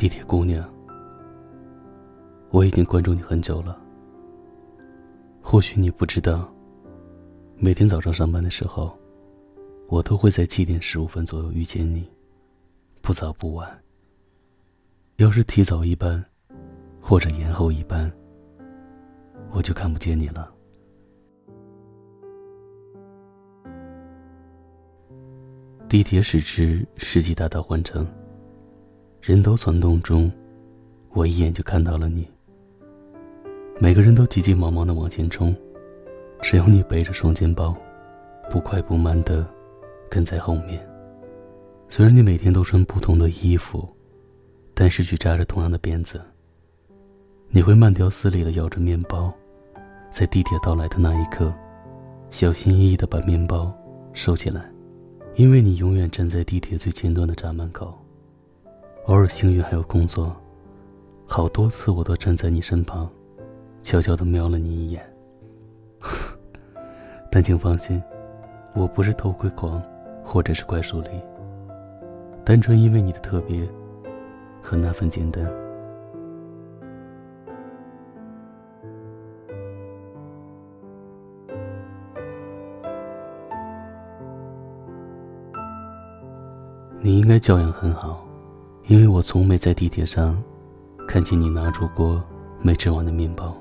地铁姑娘，我已经关注你很久了。或许你不知道，每天早上上班的时候，我都会在七点十五分左右遇见你，不早不晚。要是提早一班，或者延后一班，我就看不见你了。地铁驶至世纪大道换乘。人头攒动中，我一眼就看到了你。每个人都急急忙忙的往前冲，只有你背着双肩包，不快不慢的跟在后面。虽然你每天都穿不同的衣服，但是却扎着同样的辫子。你会慢条斯理的咬着面包，在地铁到来的那一刻，小心翼翼的把面包收起来，因为你永远站在地铁最前端的闸门口。偶尔幸运还有工作，好多次我都站在你身旁，悄悄的瞄了你一眼。但请放心，我不是偷窥狂，或者是怪树狸。单纯因为你的特别和那份简单。你应该教养很好。因为我从没在地铁上看见你拿出过没吃完的面包。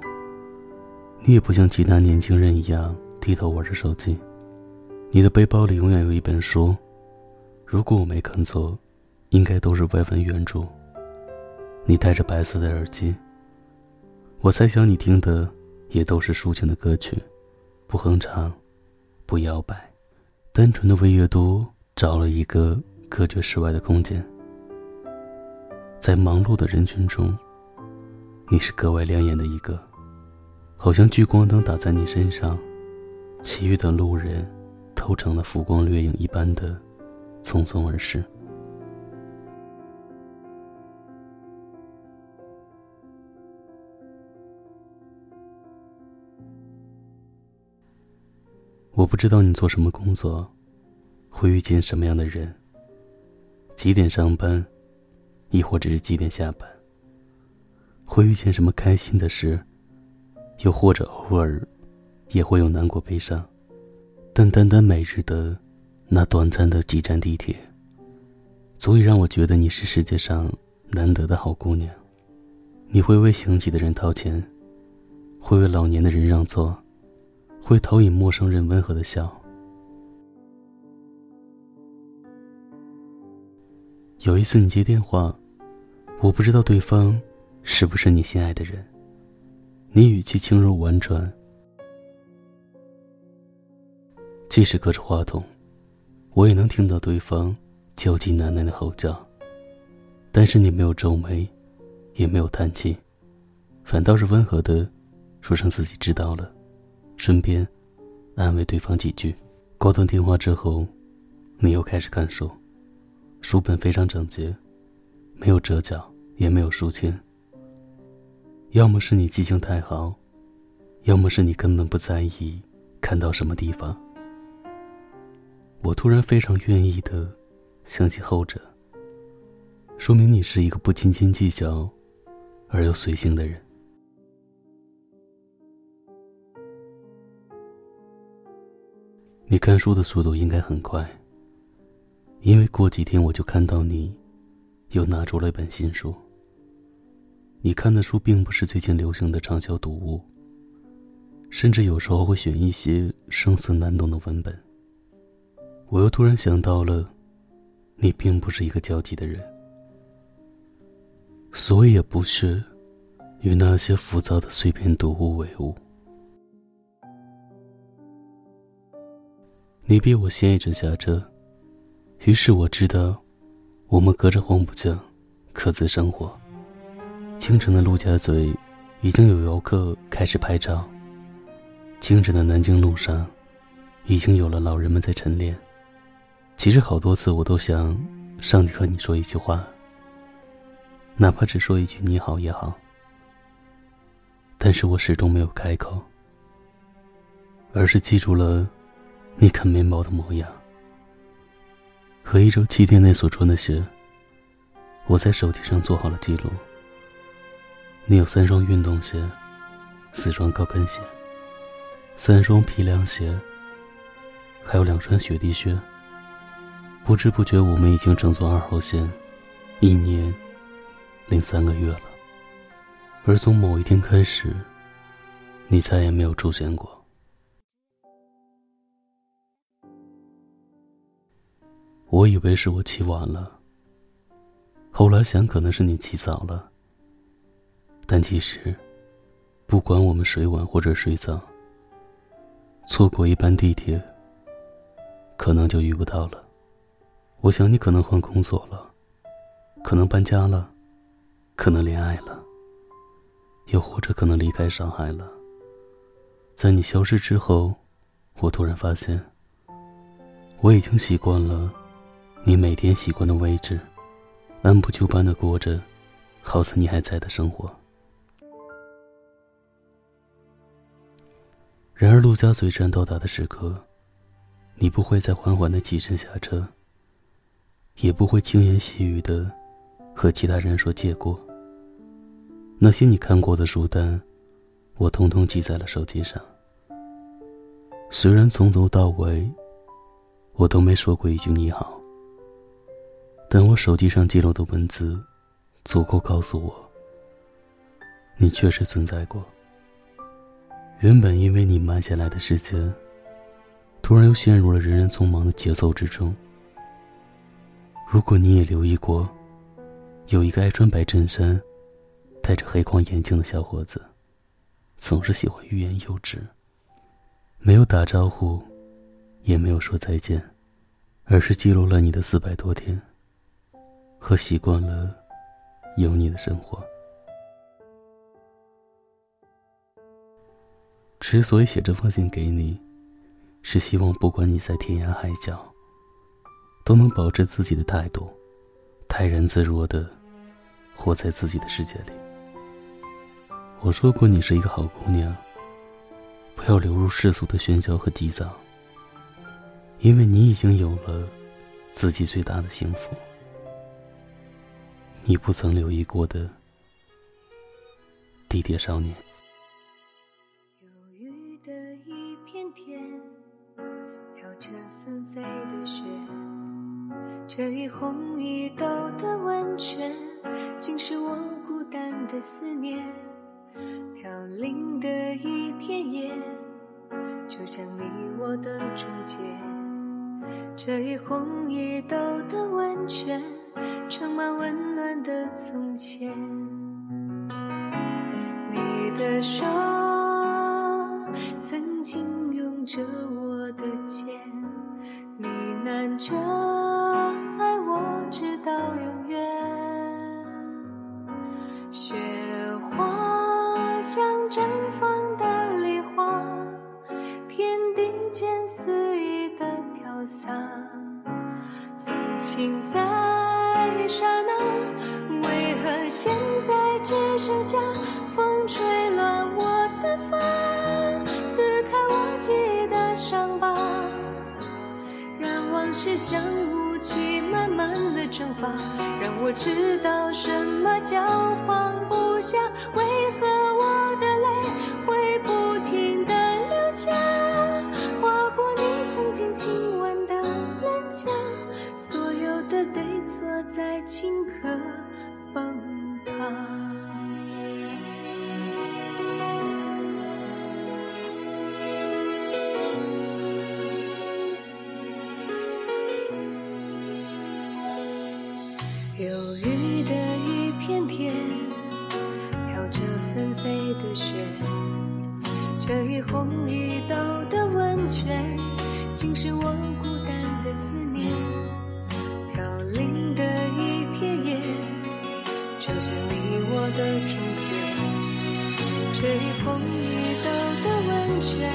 你也不像其他年轻人一样低头玩着手机，你的背包里永远有一本书，如果我没看错，应该都是外文原著。你戴着白色的耳机，我猜想你听的也都是抒情的歌曲，不哼唱，不摇摆，单纯的为阅读找了一个隔绝室外的空间。在忙碌的人群中，你是格外亮眼的一个，好像聚光灯打在你身上，其余的路人都成了浮光掠影一般的匆匆而逝。我不知道你做什么工作，会遇见什么样的人，几点上班。亦或者是几点下班？会遇见什么开心的事？又或者偶尔，也会有难过悲伤。但单单每日的那短暂的几站地铁，足以让我觉得你是世界上难得的好姑娘。你会为行乞的人掏钱，会为老年的人让座，会投以陌生人温和的笑。有一次你接电话，我不知道对方是不是你心爱的人。你语气轻柔婉转，即使隔着话筒，我也能听到对方焦急难耐的吼叫。但是你没有皱眉，也没有叹气，反倒是温和的说声自己知道了，顺便安慰对方几句。挂断电话之后，你又开始看书。书本非常整洁，没有折角，也没有书签。要么是你记性太好，要么是你根本不在意看到什么地方。我突然非常愿意的相信后者，说明你是一个不斤斤计较而又随性的人。你看书的速度应该很快。因为过几天我就看到你，又拿出了一本新书。你看的书并不是最近流行的畅销读物，甚至有时候会选一些生死难懂的文本。我又突然想到了，你并不是一个焦急的人，所以也不是与那些浮躁的碎片读物为伍。你比我先一阵下车。于是我知道，我们隔着黄浦江，各自生活。清晨的陆家嘴，已经有游客开始拍照。清晨的南京路上，已经有了老人们在晨练。其实好多次我都想上去和你说一句话，哪怕只说一句你好也好。但是我始终没有开口，而是记住了你啃面包的模样。和一周七天内所穿的鞋，我在手机上做好了记录。你有三双运动鞋，四双高跟鞋，三双皮凉鞋，还有两双雪地靴。不知不觉，我们已经乘坐二号线一年零三个月了。而从某一天开始，你再也没有出现过。我以为是我起晚了，后来想可能是你起早了。但其实，不管我们睡晚或者睡早，错过一班地铁，可能就遇不到了。我想你可能换工作了，可能搬家了，可能恋爱了，又或者可能离开上海了。在你消失之后，我突然发现，我已经习惯了。你每天习惯的位置，按部就班的过着，好似你还在的生活。然而，陆家嘴站到达的时刻，你不会再缓缓的起身下车，也不会轻言细语的和其他人说借过。那些你看过的书单，我通通记在了手机上。虽然从头到尾，我都没说过一句你好。但我手机上记录的文字，足够告诉我，你确实存在过。原本因为你慢下来的时间，突然又陷入了人人匆忙的节奏之中。如果你也留意过，有一个爱穿白衬衫、戴着黑框眼镜的小伙子，总是喜欢欲言又止，没有打招呼，也没有说再见，而是记录了你的四百多天。和习惯了有你的生活。之所以写这封信给你，是希望不管你在天涯海角，都能保持自己的态度，泰然自若的活在自己的世界里。我说过，你是一个好姑娘，不要流入世俗的喧嚣和急躁，因为你已经有了自己最大的幸福。你不曾留意过的地铁少年。忧郁的一片天，飘着纷飞的雪，这一红一豆的温泉，竟是我孤单的思念。飘零的一片叶，就像你我的终结。这一红一豆的温泉。盛满温暖的从前，你的手曾经拥着我的肩，呢喃着只剩下风吹乱我的发，撕开我记忆的伤疤，让往事像雾气慢慢的蒸发，让我知道什么叫放不下。为何我的泪会不停的流下，划过你曾经亲吻的脸颊。所有的对错在顷刻崩塌。这一红一豆的温泉，竟是我孤单的思念。飘零的一片叶，就像你我的终结。这一红一豆的温泉，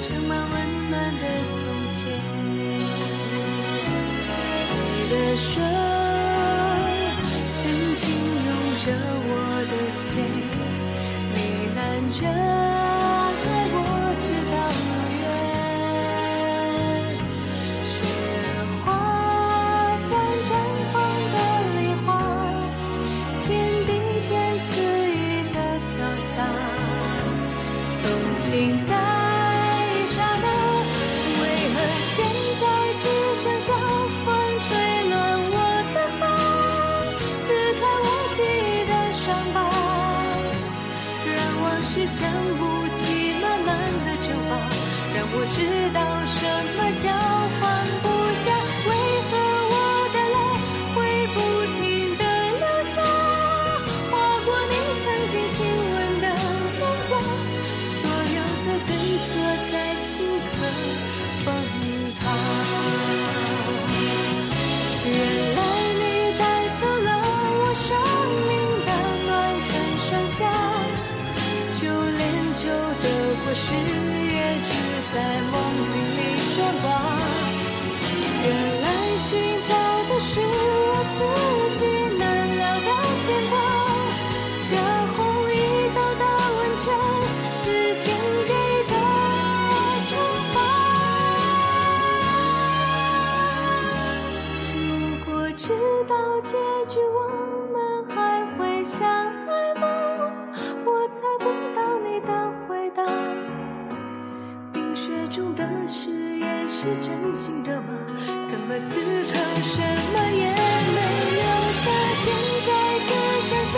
盛满温暖的从前。你的手曾经拥着我的肩，呢喃着。是真心的吗？怎么此刻什么也没留下现在只剩下